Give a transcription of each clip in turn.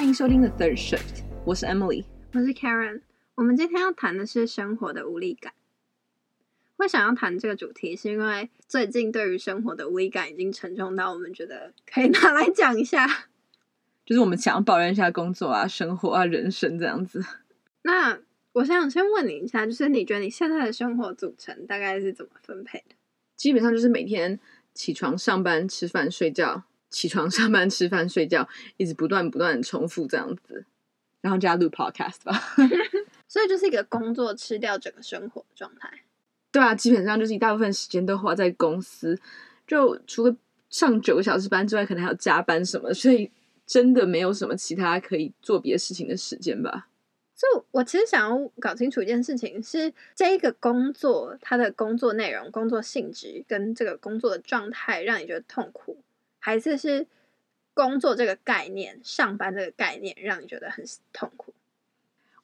欢迎收听 The Third Shift，我是 Emily，我是 Karen。我们今天要谈的是生活的无力感。会想要谈这个主题，是因为最近对于生活的无力感已经沉重到我们觉得可以拿来讲一下，就是我们想要抱怨一下工作啊、生活啊、人生这样子。那我想先问你一下，就是你觉得你现在的生活组成大概是怎么分配的？基本上就是每天起床、上班、吃饭、睡觉，起床、上班、吃饭、睡觉，一直不断不断的重复这样子，然后加录 podcast 吧。所以就是一个工作吃掉整个生活的状态。对啊，基本上就是一大部分时间都花在公司，就除了上九个小时班之外，可能还有加班什么，所以真的没有什么其他可以做别的事情的时间吧。所以我其实想要搞清楚一件事情是：是这一个工作，它的工作内容、工作性质跟这个工作的状态让你觉得痛苦，还是是工作这个概念、上班这个概念让你觉得很痛苦？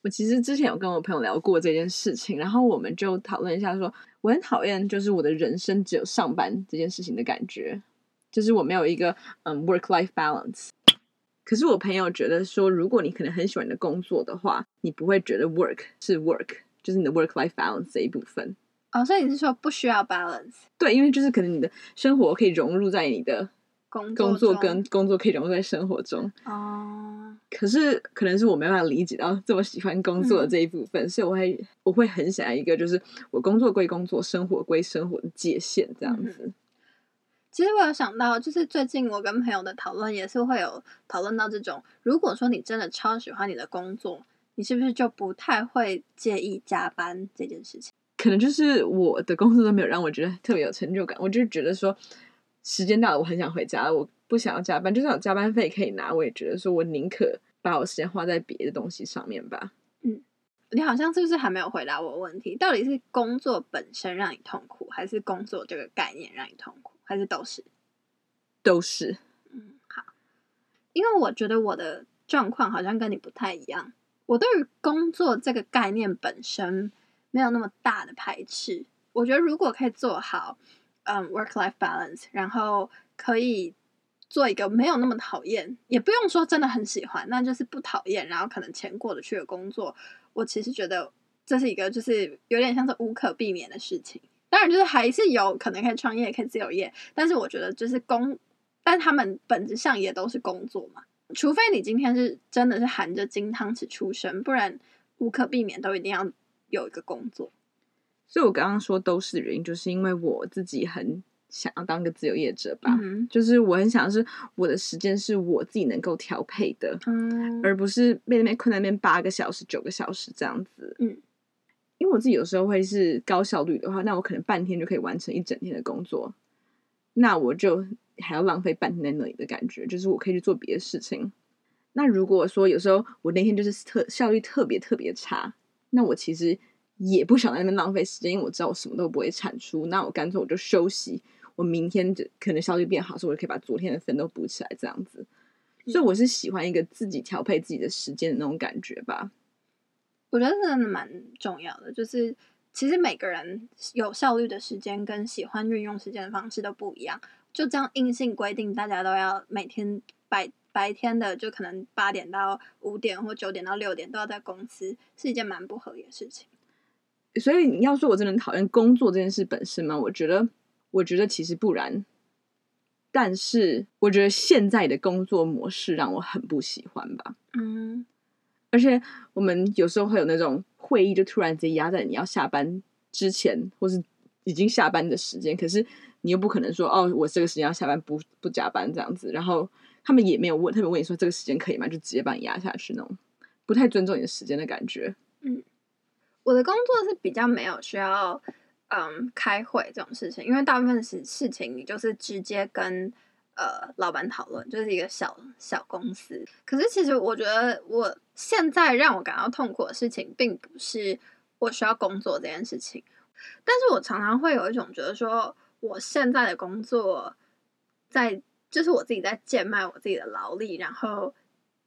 我其实之前有跟我朋友聊过这件事情，然后我们就讨论一下说，说我很讨厌就是我的人生只有上班这件事情的感觉，就是我没有一个嗯 work life balance。可是我朋友觉得说，如果你可能很喜欢你的工作的话，你不会觉得 work 是 work，就是你的 work life balance 这一部分。哦，所以你是说不需要 balance？对，因为就是可能你的生活可以融入在你的工作，工作跟工作可以融入在生活中。哦。可是，可能是我没办法理解到这么喜欢工作的这一部分，嗯、所以我会我会很想要一个，就是我工作归工作，生活归生活的界限这样子。其实我有想到，就是最近我跟朋友的讨论也是会有讨论到这种，如果说你真的超喜欢你的工作，你是不是就不太会介意加班这件事情？可能就是我的工作都没有让我觉得特别有成就感，我就觉得说时间到了，我很想回家，我。不想要加班，就算有加班费可以拿，我也觉得说，我宁可把我时间花在别的东西上面吧。嗯，你好像是不是还没有回答我问题？到底是工作本身让你痛苦，还是工作这个概念让你痛苦，还是都是？都是。嗯，好。因为我觉得我的状况好像跟你不太一样。我对于工作这个概念本身没有那么大的排斥。我觉得如果可以做好，嗯，work-life balance，然后可以。做一个没有那么讨厌，也不用说真的很喜欢，那就是不讨厌，然后可能钱过得去的工作。我其实觉得这是一个就是有点像是无可避免的事情。当然，就是还是有可能可以创业，可以自由业，但是我觉得就是工，但他们本质上也都是工作嘛。除非你今天是真的是含着金汤匙出生，不然无可避免都一定要有一个工作。所以我刚刚说都是原因，就是因为我自己很。想要当个自由业者吧，嗯、就是我很想是我的时间是我自己能够调配的，嗯、而不是被那边困在那边八个小时、九个小时这样子。嗯，因为我自己有时候会是高效率的话，那我可能半天就可以完成一整天的工作，那我就还要浪费半天在那里的感觉，就是我可以去做别的事情。那如果说有时候我那天就是特效率特别特别差，那我其实也不想在那边浪费时间，因为我知道我什么都不会产出，那我干脆我就休息。我明天就可能效率变好，所以我就可以把昨天的分都补起来，这样子。所以我是喜欢一个自己调配自己的时间的那种感觉吧。我觉得真的蛮重要的，就是其实每个人有效率的时间跟喜欢运用时间的方式都不一样。就这样硬性规定大家都要每天白白天的，就可能八点到五点或九点到六点都要在公司，是一件蛮不合理的事情。所以你要说我真的讨厌工作这件事本身吗？我觉得。我觉得其实不然，但是我觉得现在的工作模式让我很不喜欢吧。嗯，而且我们有时候会有那种会议，就突然直接压在你要下班之前，或是已经下班的时间，可是你又不可能说哦，我这个时间要下班，不不加班这样子。然后他们也没有问，他们问你说这个时间可以吗？就直接把你压下去那种，不太尊重你的时间的感觉。嗯，我的工作是比较没有需要。嗯，开会这种事情，因为大部分事事情你就是直接跟呃老板讨论，就是一个小小公司。可是其实我觉得，我现在让我感到痛苦的事情，并不是我需要工作这件事情，但是我常常会有一种觉得说，我现在的工作在就是我自己在贱卖我自己的劳力，然后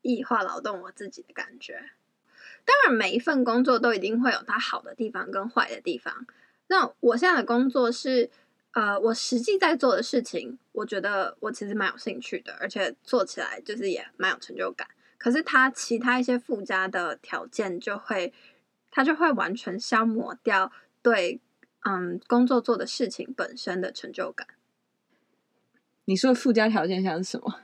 异化劳动我自己的感觉。当然，每一份工作都一定会有它好的地方跟坏的地方。那我现在的工作是，呃，我实际在做的事情，我觉得我其实蛮有兴趣的，而且做起来就是也蛮有成就感。可是它其他一些附加的条件就会，它就会完全消磨掉对嗯工作做的事情本身的成就感。你说的附加条件像是什么？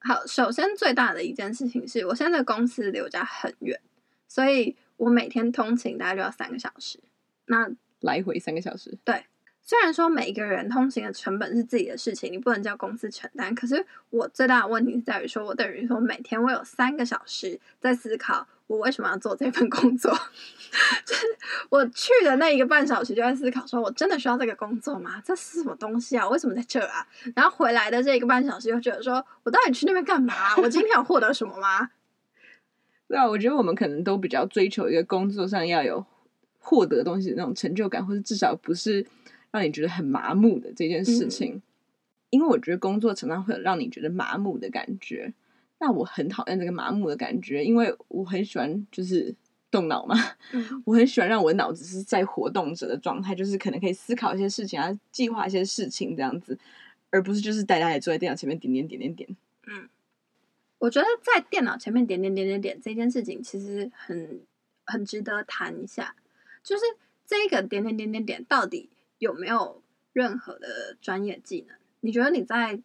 好，首先最大的一件事情是我现在的公司离我家很远，所以我每天通勤大概就要三个小时。那来回三个小时，对。虽然说每一个人通勤的成本是自己的事情，你不能叫公司承担。可是我最大的问题是在于说，我等于说每天我有三个小时在思考我为什么要做这份工作。就是我去的那一个半小时就在思考，说我真的需要这个工作吗？这是什么东西啊？我为什么在这啊？然后回来的这一个半小时又觉得说，我到底去那边干嘛？我今天有获得什么吗？对啊，我觉得我们可能都比较追求一个工作上要有获得东西的那种成就感，或者至少不是。让你觉得很麻木的这件事情，嗯、因为我觉得工作常常会有让你觉得麻木的感觉。那我很讨厌这个麻木的感觉，因为我很喜欢就是动脑嘛，嗯、我很喜欢让我的脑子是在活动着的状态，就是可能可以思考一些事情啊，计划一些事情这样子，而不是就是呆呆的坐在电脑前面点点点点点。我觉得在电脑前面点点点点点这件事情其实很很值得谈一下，就是这个点点点点点到底。有没有任何的专业技能？你觉得你在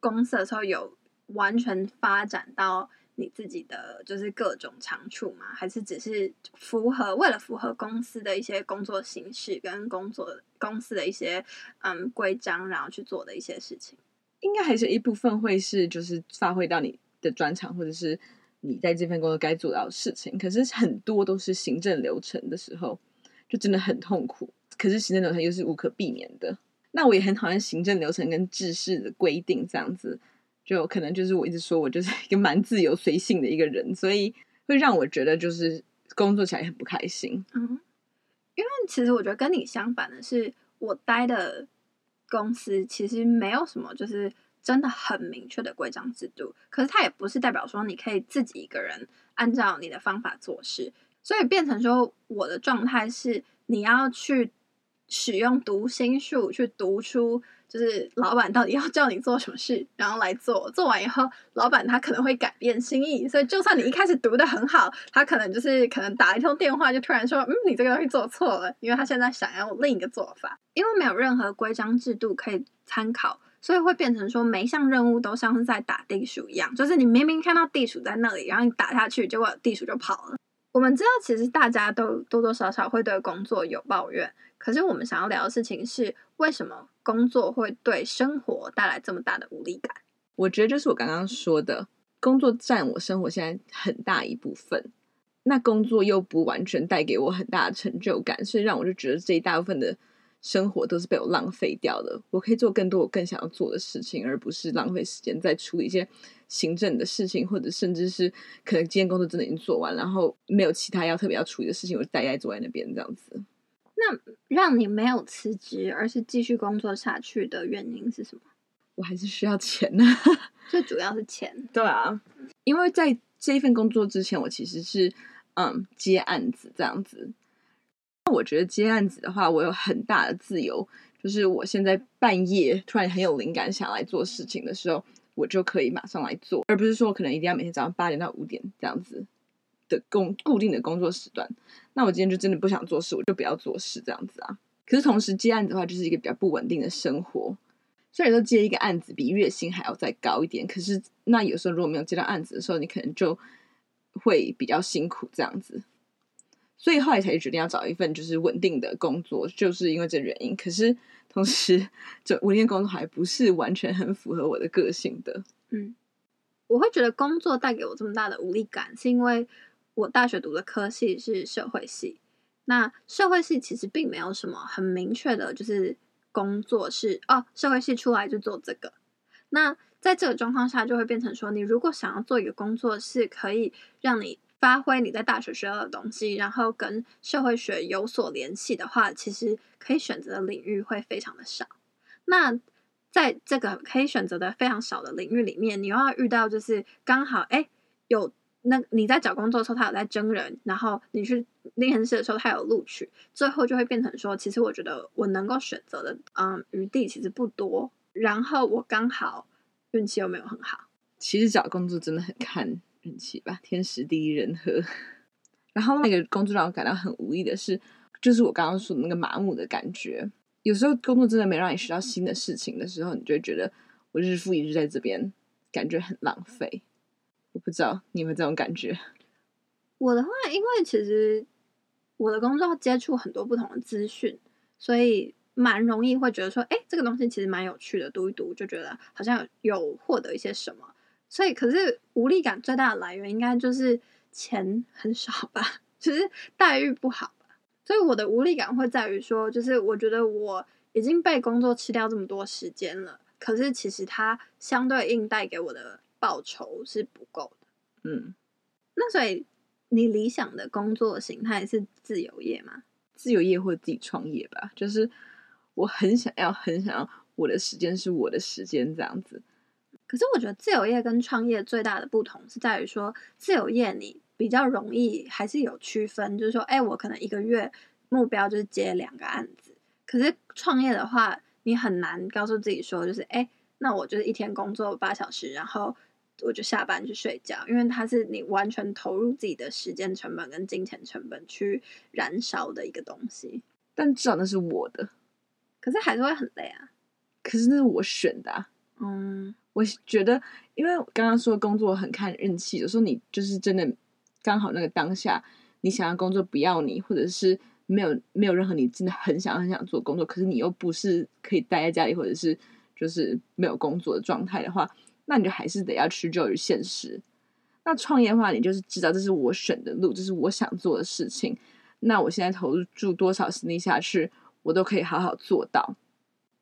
公司的时候有完全发展到你自己的就是各种长处吗？还是只是符合为了符合公司的一些工作形式跟工作公司的一些嗯规章，然后去做的一些事情？应该还是一部分会是就是发挥到你的专长，或者是你在这份工作该做到的事情。可是很多都是行政流程的时候，就真的很痛苦。可是行政流程又是无可避免的，那我也很讨厌行政流程跟制式的规定，这样子就可能就是我一直说我就是 一个蛮自由随性的一个人，所以会让我觉得就是工作起来很不开心。嗯，因为其实我觉得跟你相反的是，我待的公司其实没有什么就是真的很明确的规章制度，可是它也不是代表说你可以自己一个人按照你的方法做事，所以变成说我的状态是你要去。使用读心术去读出，就是老板到底要叫你做什么事，然后来做。做完以后，老板他可能会改变心意，所以就算你一开始读得很好，他可能就是可能打一通电话就突然说：“嗯，你这个东西做错了。”因为他现在想要另一个做法。因为没有任何规章制度可以参考，所以会变成说每一项任务都像是在打地鼠一样，就是你明明看到地鼠在那里，然后你打下去，结果地鼠就跑了。我们知道，其实大家都多多少少会对工作有抱怨。可是我们想要聊的事情是，为什么工作会对生活带来这么大的无力感？我觉得就是我刚刚说的，工作占我生活现在很大一部分，那工作又不完全带给我很大的成就感，所以让我就觉得这一大部分的生活都是被我浪费掉的。我可以做更多我更想要做的事情，而不是浪费时间在处理一些行政的事情，或者甚至是可能今天工作真的已经做完，然后没有其他要特别要处理的事情，我就呆呆坐在那边这样子。那让你没有辞职，而是继续工作下去的原因是什么？我还是需要钱呢，最主要是钱。对啊，因为在这一份工作之前，我其实是嗯接案子这样子。我觉得接案子的话，我有很大的自由，就是我现在半夜突然很有灵感想来做事情的时候，我就可以马上来做，而不是说可能一定要每天早上八点到五点这样子。的工固定的工作时段，那我今天就真的不想做事，我就不要做事这样子啊。可是同时接案子的话，就是一个比较不稳定的生活。虽然说接一个案子比月薪还要再高一点，可是那有时候如果没有接到案子的时候，你可能就会比较辛苦这样子。所以后来才决定要找一份就是稳定的工作，就是因为这原因。可是同时，这稳定工作还不是完全很符合我的个性的。嗯，我会觉得工作带给我这么大的无力感，是因为。我大学读的科系是社会系，那社会系其实并没有什么很明确的，就是工作是哦，社会系出来就做这个。那在这个状况下，就会变成说，你如果想要做一个工作，是可以让你发挥你在大学学到的东西，然后跟社会学有所联系的话，其实可以选择的领域会非常的少。那在这个可以选择的非常少的领域里面，你又要遇到就是刚好哎有。那你在找工作的时候，他有在征人，然后你去面试的时候，他有录取，最后就会变成说，其实我觉得我能够选择的，嗯，余地其实不多。然后我刚好运气又没有很好。其实找工作真的很看运气吧，天时地利人和。然后那个工作让我感到很无意的是，就是我刚刚说的那个麻木的感觉。有时候工作真的没让你学到新的事情的时候，你就会觉得我日复一日在这边，感觉很浪费。我不知道你有没有这种感觉？我的话，因为其实我的工作要接触很多不同的资讯，所以蛮容易会觉得说，哎，这个东西其实蛮有趣的，读一读就觉得好像有获得一些什么。所以，可是无力感最大的来源应该就是钱很少吧，就是待遇不好吧。所以我的无力感会在于说，就是我觉得我已经被工作吃掉这么多时间了，可是其实它相对应带给我的报酬是不够的。嗯，那所以你理想的工作形态是自由业吗？自由业或自己创业吧，就是我很想要，很想要我的时间是我的时间这样子。可是我觉得自由业跟创业最大的不同是在于说，自由业你。比较容易还是有区分，就是说，哎，我可能一个月目标就是接两个案子。可是创业的话，你很难告诉自己说，就是，哎，那我就是一天工作八小时，然后我就下班去睡觉，因为它是你完全投入自己的时间成本跟金钱成本去燃烧的一个东西。但至少那是我的，可是还是会很累啊。可是那是我选的啊。嗯，我觉得，因为刚刚说工作很看运气，有时候你就是真的。刚好那个当下，你想要工作不要你，或者是没有没有任何你真的很想很想做工作，可是你又不是可以待在家里，或者是就是没有工作的状态的话，那你就还是得要屈就于现实。那创业的话，你就是知道这是我选的路，这是我想做的事情。那我现在投入多少心力下去，我都可以好好做到。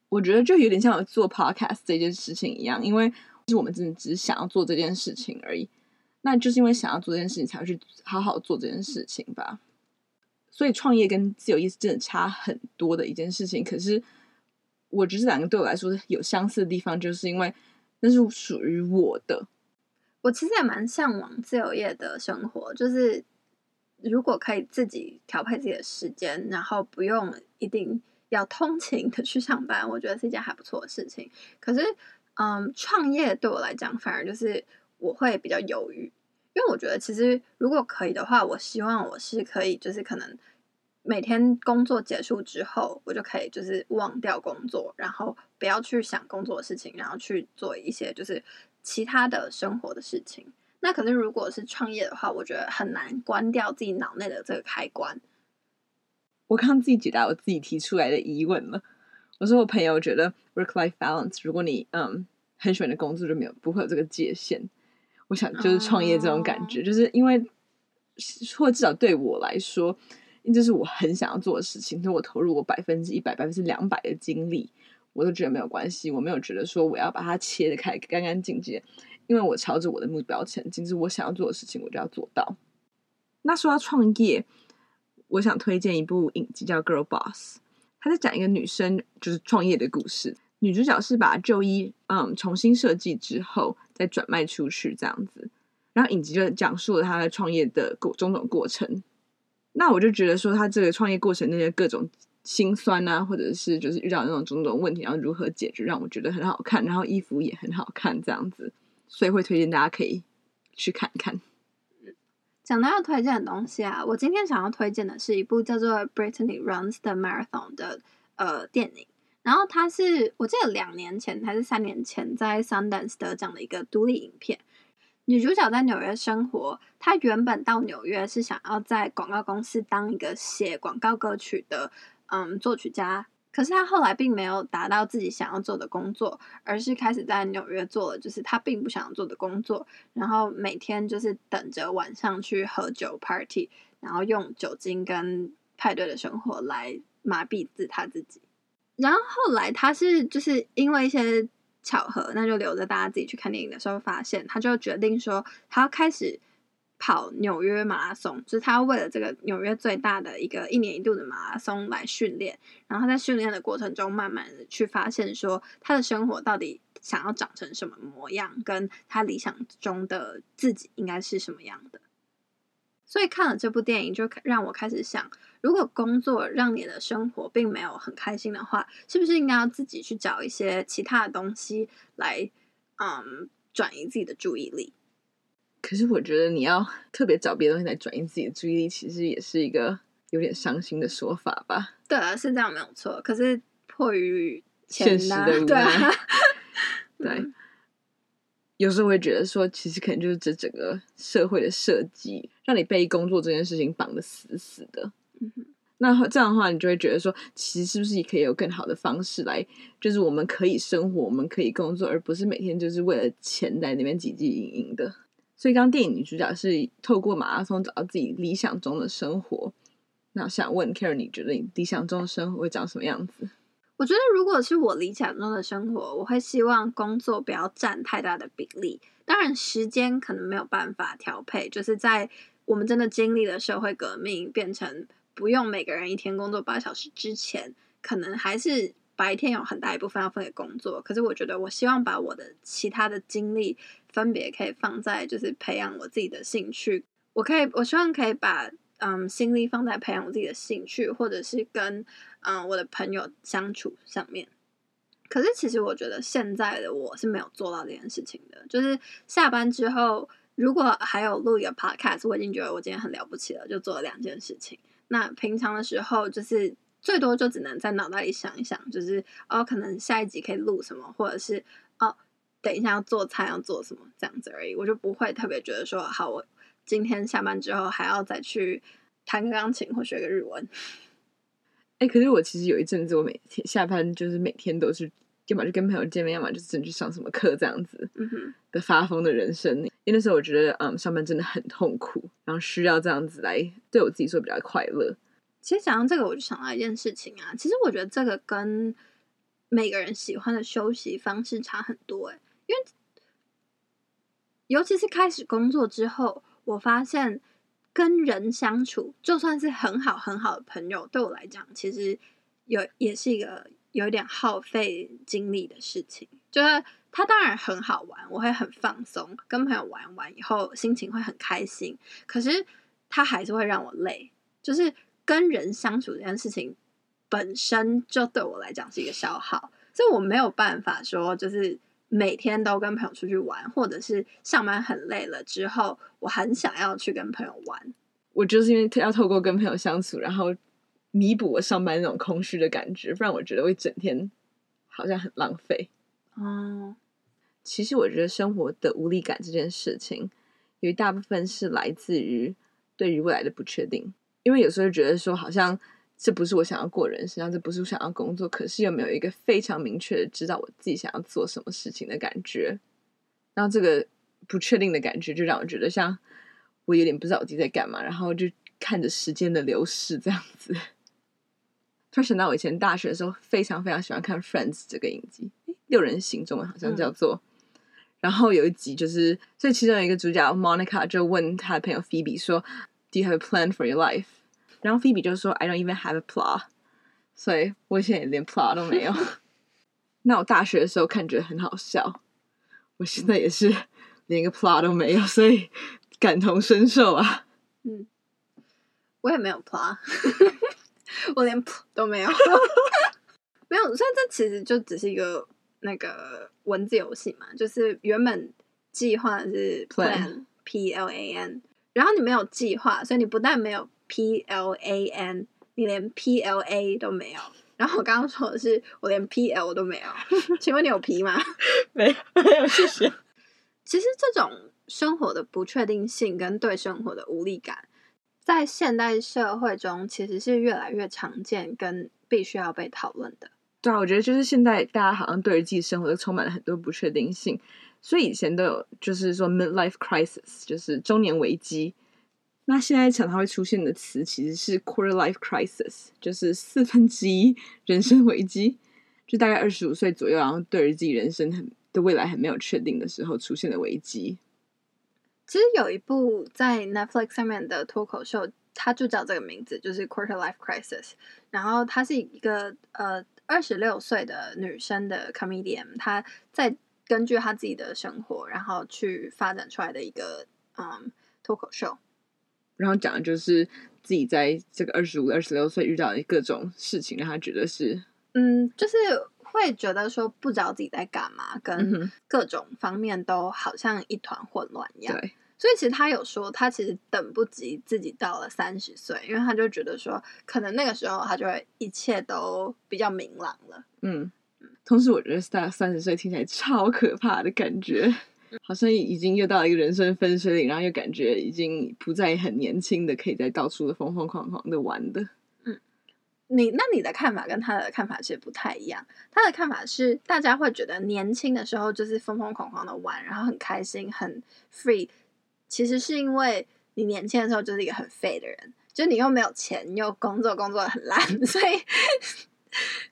我觉得就有点像我做 podcast 这件事情一样，因为是我们真的只是想要做这件事情而已。那就是因为想要做这件事情，才会去好好做这件事情吧。所以创业跟自由业是真的差很多的一件事情。可是我觉得这两个对我来说有相似的地方，就是因为那是属于我的。我其实也蛮向往自由业的生活，就是如果可以自己调配自己的时间，然后不用一定要通勤的去上班，我觉得是一件还不错的事情。可是，嗯，创业对我来讲，反而就是。我会比较犹豫，因为我觉得其实如果可以的话，我希望我是可以，就是可能每天工作结束之后，我就可以就是忘掉工作，然后不要去想工作的事情，然后去做一些就是其他的生活的事情。那可是如果是创业的话，我觉得很难关掉自己脑内的这个开关。我刚刚自己解答我自己提出来的疑问了。我说我朋友觉得 work-life balance，如果你嗯很喜欢的工作就没有不会有这个界限。我想就是创业这种感觉，oh. 就是因为，或至少对我来说，因为这是我很想要做的事情，所以我投入我百分之一百、百分之两百的精力，我都觉得没有关系。我没有觉得说我要把它切得开干干净净，因为我朝着我的目标前进，是我想要做的事情，我就要做到。那说到创业，我想推荐一部影集叫《Girl Boss》，它在讲一个女生就是创业的故事。女主角是把旧衣嗯重新设计之后再转卖出去这样子，然后影集就讲述了她的创业的过种种过程。那我就觉得说，她这个创业过程那些各种辛酸啊，或者是就是遇到那种种种问题，然后如何解决，让我觉得很好看。然后衣服也很好看，这样子，所以会推荐大家可以去看看。讲到要推荐的东西啊，我今天想要推荐的是一部叫做《Brittany Runs the Marathon》的呃电影。然后它是我记得两年前还是三年前在 Sundance 得奖的一个独立影片。女主角在纽约生活，她原本到纽约是想要在广告公司当一个写广告歌曲的嗯作曲家，可是他后来并没有达到自己想要做的工作，而是开始在纽约做了就是他并不想要做的工作，然后每天就是等着晚上去喝酒 party，然后用酒精跟派对的生活来麻痹自他自己。然后后来他是就是因为一些巧合，那就留着大家自己去看电影的时候发现，他就决定说他要开始跑纽约马拉松，就是他为了这个纽约最大的一个一年一度的马拉松来训练。然后他在训练的过程中，慢慢的去发现说他的生活到底想要长成什么模样，跟他理想中的自己应该是什么样的。所以看了这部电影，就让我开始想，如果工作让你的生活并没有很开心的话，是不是应该要自己去找一些其他的东西来，嗯，转移自己的注意力？可是我觉得你要 特别找别的东西来转移自己的注意力，其实也是一个有点伤心的说法吧？对啊，是这样没有错。可是迫于现实的无奈，对啊，对。嗯有时候会觉得说，其实可能就是这整个社会的设计，让你被工作这件事情绑得死死的。嗯哼，那这样的话，你就会觉得说，其实是不是也可以有更好的方式来，就是我们可以生活，我们可以工作，而不是每天就是为了钱在那边汲汲营营的。所以，刚刚电影女主角是透过马拉松找到自己理想中的生活。那想问 Karen，你觉得你理想中的生活会长什么样子？我觉得，如果是我理想中的生活，我会希望工作不要占太大的比例。当然，时间可能没有办法调配，就是在我们真的经历了社会革命，变成不用每个人一天工作八小时之前，可能还是白天有很大一部分要分给工作。可是，我觉得我希望把我的其他的精力分别可以放在，就是培养我自己的兴趣。我可以，我希望可以把。嗯，心力放在培养我自己的兴趣，或者是跟嗯我的朋友相处上面。可是，其实我觉得现在的我是没有做到这件事情的。就是下班之后，如果还有录一个 podcast，我已经觉得我今天很了不起了，就做了两件事情。那平常的时候，就是最多就只能在脑袋里想一想，就是哦，可能下一集可以录什么，或者是哦，等一下要做菜要做什么这样子而已。我就不会特别觉得说，好我。今天下班之后还要再去弹个钢琴或学个日文。哎、欸，可是我其实有一阵子，我每天下班就是每天都是，要么就跟朋友见面，要么就是真去上什么课这样子。的发疯的人生，因为那时候我觉得，嗯，上班真的很痛苦，然后需要这样子来对我自己说比较快乐。其实讲到这个，我就想到一件事情啊，其实我觉得这个跟每个人喜欢的休息方式差很多，哎，因为尤其是开始工作之后。我发现跟人相处，就算是很好很好的朋友，对我来讲，其实有也是一个有点耗费精力的事情。就是他当然很好玩，我会很放松，跟朋友玩完以后心情会很开心。可是他还是会让我累，就是跟人相处这件事情本身就对我来讲是一个消耗，所以我没有办法说就是。每天都跟朋友出去玩，或者是上班很累了之后，我很想要去跟朋友玩。我就是因为要透过跟朋友相处，然后弥补我上班那种空虚的感觉，不然我觉得我一整天好像很浪费。哦，其实我觉得生活的无力感这件事情，有一大部分是来自于对于未来的不确定，因为有时候觉得说好像。这不是我想要过人生，这不是我想要工作，可是又没有一个非常明确的知道我自己想要做什么事情的感觉。然后这个不确定的感觉，就让我觉得像我有点不知道我自己在干嘛，然后就看着时间的流逝这样子。突然想到我以前大学的时候，非常非常喜欢看《Friends》这个影集，六人行中文好像叫做。嗯、然后有一集就是，所以其中有一个主角 Monica 就问他的朋友 Phoebe 说：“Do you have a plan for your life？” 然后菲比就说：“I don't even have a plot，所以我现在连 plot 都没有。”那我大学的时候看觉得很好笑，我现在也是连个 plot 都没有，所以感同身受啊。嗯，我也没有 plot，我连 plot 都没有，没有。所以这其实就只是一个那个文字游戏嘛，就是原本计划是 plan，P L A N，然后你没有计划，所以你不但没有。P L A N，你连 P L A 都没有。然后我刚刚说的是我连 P L 都没有。请问你有皮吗？没有，没有，谢谢。其实这种生活的不确定性跟对生活的无力感，在现代社会中其实是越来越常见，跟必须要被讨论的。对啊，我觉得就是现在大家好像对于自己生活都充满了很多不确定性，所以以前都有就是说 midlife crisis，就是中年危机。那现在常常会出现的词其实是 quarter life crisis，就是四分之一人生危机，就大概二十五岁左右，然后对自己人生很的未来很没有确定的时候出现的危机。其实有一部在 Netflix 上面的脱口秀，它就叫这个名字，就是 quarter life crisis。然后她是一个呃二十六岁的女生的 comedian，她在根据她自己的生活，然后去发展出来的一个嗯脱口秀。然后讲的就是自己在这个二十五、二十六岁遇到的各种事情，让他觉得是，嗯，就是会觉得说不知道自己在干嘛，跟各种方面都好像一团混乱一样。对，所以其实他有说，他其实等不及自己到了三十岁，因为他就觉得说，可能那个时候他就会一切都比较明朗了。嗯，同时我觉得到三十岁听起来超可怕的感觉，好像已经又到了一个人生分水岭，然后又感觉已经不再很年轻的，可以在到处的疯疯狂狂的玩的。嗯，你那你的看法跟他的看法其实不太一样。他的看法是，大家会觉得年轻的时候就是疯疯狂狂的玩，然后很开心，很 free。其实是因为你年轻的时候就是一个很废的人，就你又没有钱，又工作工作很烂，所以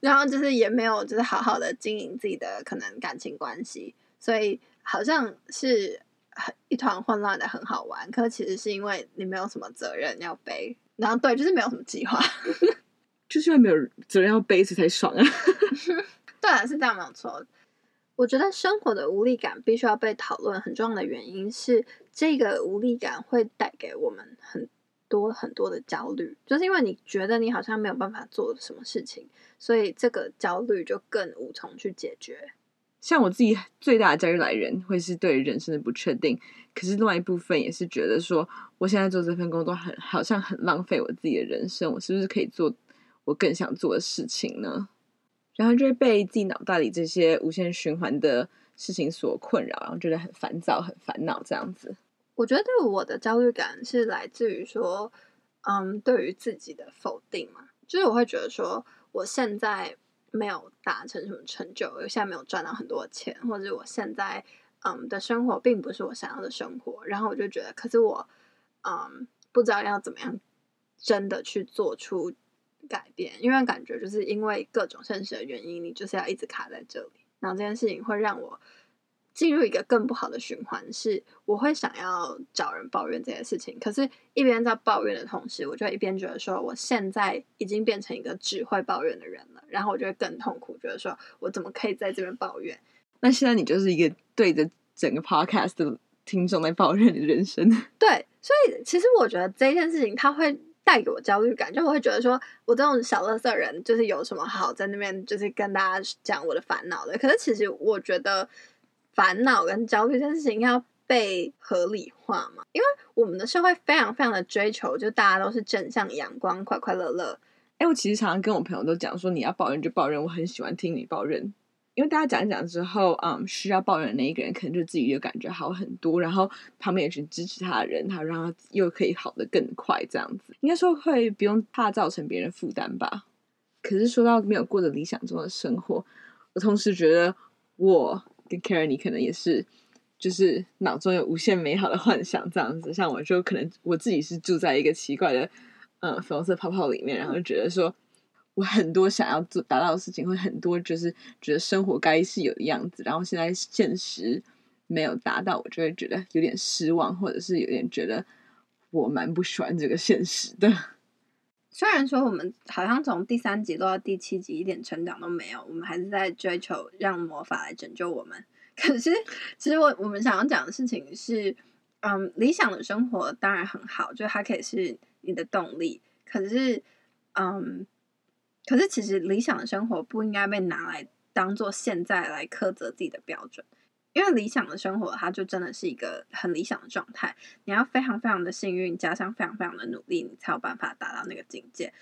然后就是也没有就是好好的经营自己的可能感情关系，所以好像是很一团混乱的很好玩。可是其实是因为你没有什么责任要背，然后对，就是没有什么计划，就是因为没有责任要背，所以才爽啊。对啊，是这样没有错。我觉得生活的无力感必须要被讨论，很重要的原因是，这个无力感会带给我们很多很多的焦虑，就是因为你觉得你好像没有办法做什么事情，所以这个焦虑就更无从去解决。像我自己最大的焦虑来源会是对人生的不确定，可是另外一部分也是觉得说，我现在做这份工作很好像很浪费我自己的人生，我是不是可以做我更想做的事情呢？然后就会被自己脑袋里这些无限循环的事情所困扰，然后觉得很烦躁、很烦恼这样子。我觉得我的焦虑感是来自于说，嗯，对于自己的否定嘛，就是我会觉得说，我现在没有达成什么成就，我现在没有赚到很多钱，或者我现在嗯的生活并不是我想要的生活，然后我就觉得，可是我嗯不知道要怎么样真的去做出。改变，因为感觉就是因为各种现实的原因，你就是要一直卡在这里。然后这件事情会让我进入一个更不好的循环，是我会想要找人抱怨这件事情。可是，一边在抱怨的同时，我就一边觉得说，我现在已经变成一个只会抱怨的人了。然后我就会更痛苦，觉得说我怎么可以在这边抱怨？那现在你就是一个对着整个 podcast 的听众在抱怨你的人生。对，所以其实我觉得这件事情它会。带给我焦虑感，就我会觉得说，我这种小乐色人，就是有什么好在那边，就是跟大家讲我的烦恼的。可是其实我觉得，烦恼跟焦虑这件事情要被合理化嘛，因为我们的社会非常非常的追求，就大家都是正向、阳光、快快乐乐。哎，我其实常常跟我朋友都讲说，你要抱怨就抱怨，我很喜欢听你抱怨。因为大家讲一讲之后，嗯，需要抱怨的那一个人可能就自己就感觉好很多，然后旁边有群支持他的人，他让他又可以好得更快，这样子应该说会不用怕造成别人负担吧。可是说到没有过着理想中的生活，我同时觉得我跟 Karen 你可能也是，就是脑中有无限美好的幻想这样子。像我就可能我自己是住在一个奇怪的嗯粉红色泡泡里面，然后觉得说。我很多想要做达到的事情，会很多就是觉得生活该是有的样子，然后现在现实没有达到，我就会觉得有点失望，或者是有点觉得我蛮不喜欢这个现实的。虽然说我们好像从第三集到第七集一点成长都没有，我们还是在追求让魔法来拯救我们。可是，其实我我们想要讲的事情是，嗯，理想的生活当然很好，就它可以是你的动力。可是，嗯。可是，其实理想的生活不应该被拿来当做现在来苛责自己的标准，因为理想的生活，它就真的是一个很理想的状态。你要非常非常的幸运，加上非常非常的努力，你才有办法达到那个境界。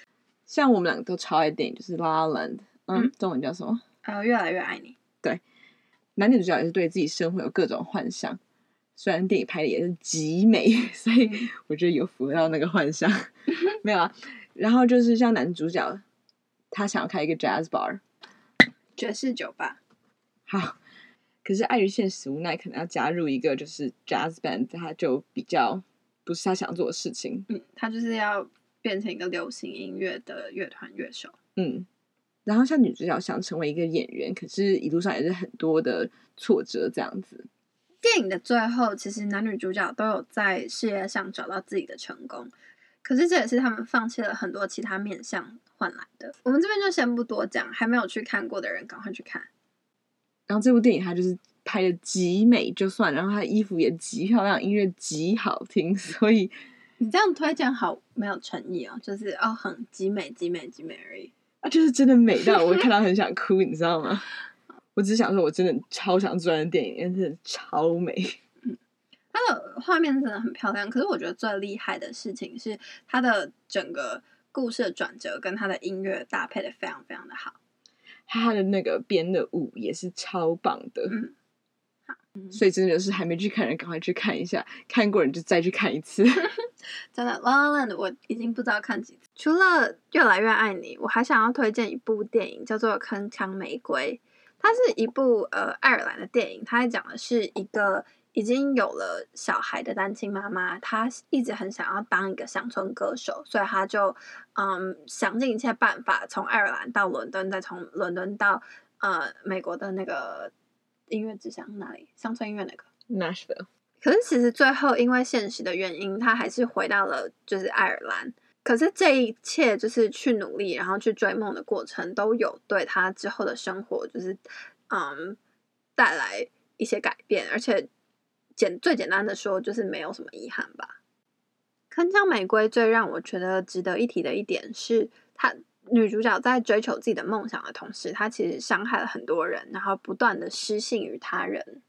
像我们两个都超爱电影，就是 La La Land，嗯，中文叫什么？呃，越来越爱你。对，男女主角也是对自己生活有各种幻想，虽然电影拍的也是极美，所以我觉得有符合到那个幻想。没有啊，然后就是像男主角。他想要开一个 jazz bar，爵士酒吧。好，可是碍于现实无奈，可能要加入一个就是 jazz band，他就比较不是他想做的事情。嗯，他就是要变成一个流行音乐的乐团乐手。嗯，然后像女主角想成为一个演员，可是一路上也是很多的挫折这样子。电影的最后，其实男女主角都有在事业上找到自己的成功。可是这也是他们放弃了很多其他面向换来的。我们这边就先不多讲，还没有去看过的人赶快去看。然后这部电影它就是拍的极美，就算，然后它的衣服也极漂亮，音乐极好听，所以你这样推荐好没有诚意哦，就是哦很极美极美极美而已啊，就是真的美到我看到很想哭，你知道吗？我只想说，我真的超想做完电影，因为真的超美。嗯 它的画面真的很漂亮。可是我觉得最厉害的事情是它的整个故事的转折跟它的音乐搭配的非常非常的好。他的那个编的舞也是超棒的。嗯所以真的是还没去看人，赶快去看一下。看过人就再去看一次。真的，《La La Land》我已经不知道看几次。除了《越来越爱你》，我还想要推荐一部电影，叫做《铿锵玫瑰》。它是一部呃爱尔兰的电影，它讲的是一个已经有了小孩的单亲妈妈，她一直很想要当一个乡村歌手，所以她就嗯想尽一切办法，从爱尔兰到伦敦，再从伦敦到呃美国的那个。音乐之乡那里？乡村音乐那个 Nashville。可是其实最后因为现实的原因，她还是回到了就是爱尔兰。可是这一切就是去努力，然后去追梦的过程，都有对她之后的生活就是嗯带来一些改变。而且简最简单的说，就是没有什么遗憾吧。铿锵玫瑰最让我觉得值得一提的一点是，她。女主角在追求自己的梦想的同时，她其实伤害了很多人，然后不断的失信于他人。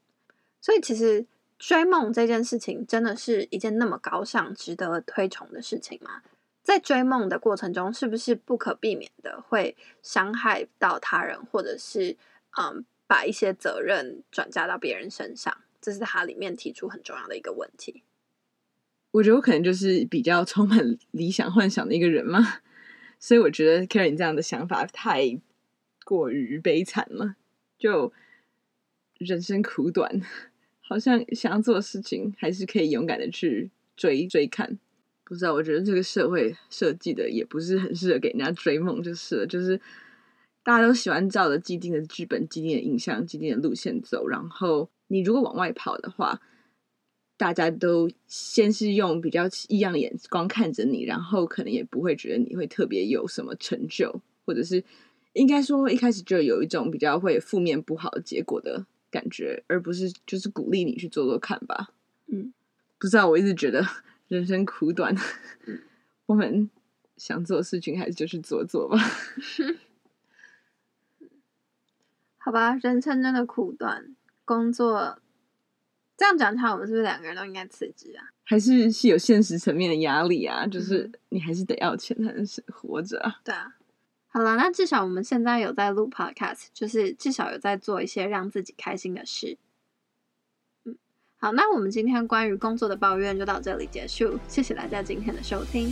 所以，其实追梦这件事情真的是一件那么高尚、值得推崇的事情吗？在追梦的过程中，是不是不可避免的会伤害到他人，或者是嗯，把一些责任转嫁到别人身上？这是他里面提出很重要的一个问题。我觉得我可能就是比较充满理想幻想的一个人嘛。所以我觉得 Karen 这样的想法太过于悲惨了，就人生苦短，好像想要做的事情还是可以勇敢的去追追看。不知道，我觉得这个社会设计的也不是很适合给人家追梦，就是了，就是大家都喜欢照着既定的剧本、既定的印象、既定的路线走，然后你如果往外跑的话。大家都先是用比较异样的眼光看着你，然后可能也不会觉得你会特别有什么成就，或者是应该说一开始就有一种比较会负面不好的结果的感觉，而不是就是鼓励你去做做看吧。嗯，不知道，我一直觉得 人生苦短，嗯，我们想做的事情还是就去做做吧。好吧，人生真的苦短，工作。这样讲起来，我们是不是两个人都应该辞职啊？还是是有现实层面的压力啊？就是你还是得要钱才能活着啊。对啊。好了，那至少我们现在有在录 Podcast，就是至少有在做一些让自己开心的事。嗯，好，那我们今天关于工作的抱怨就到这里结束，谢谢大家今天的收听。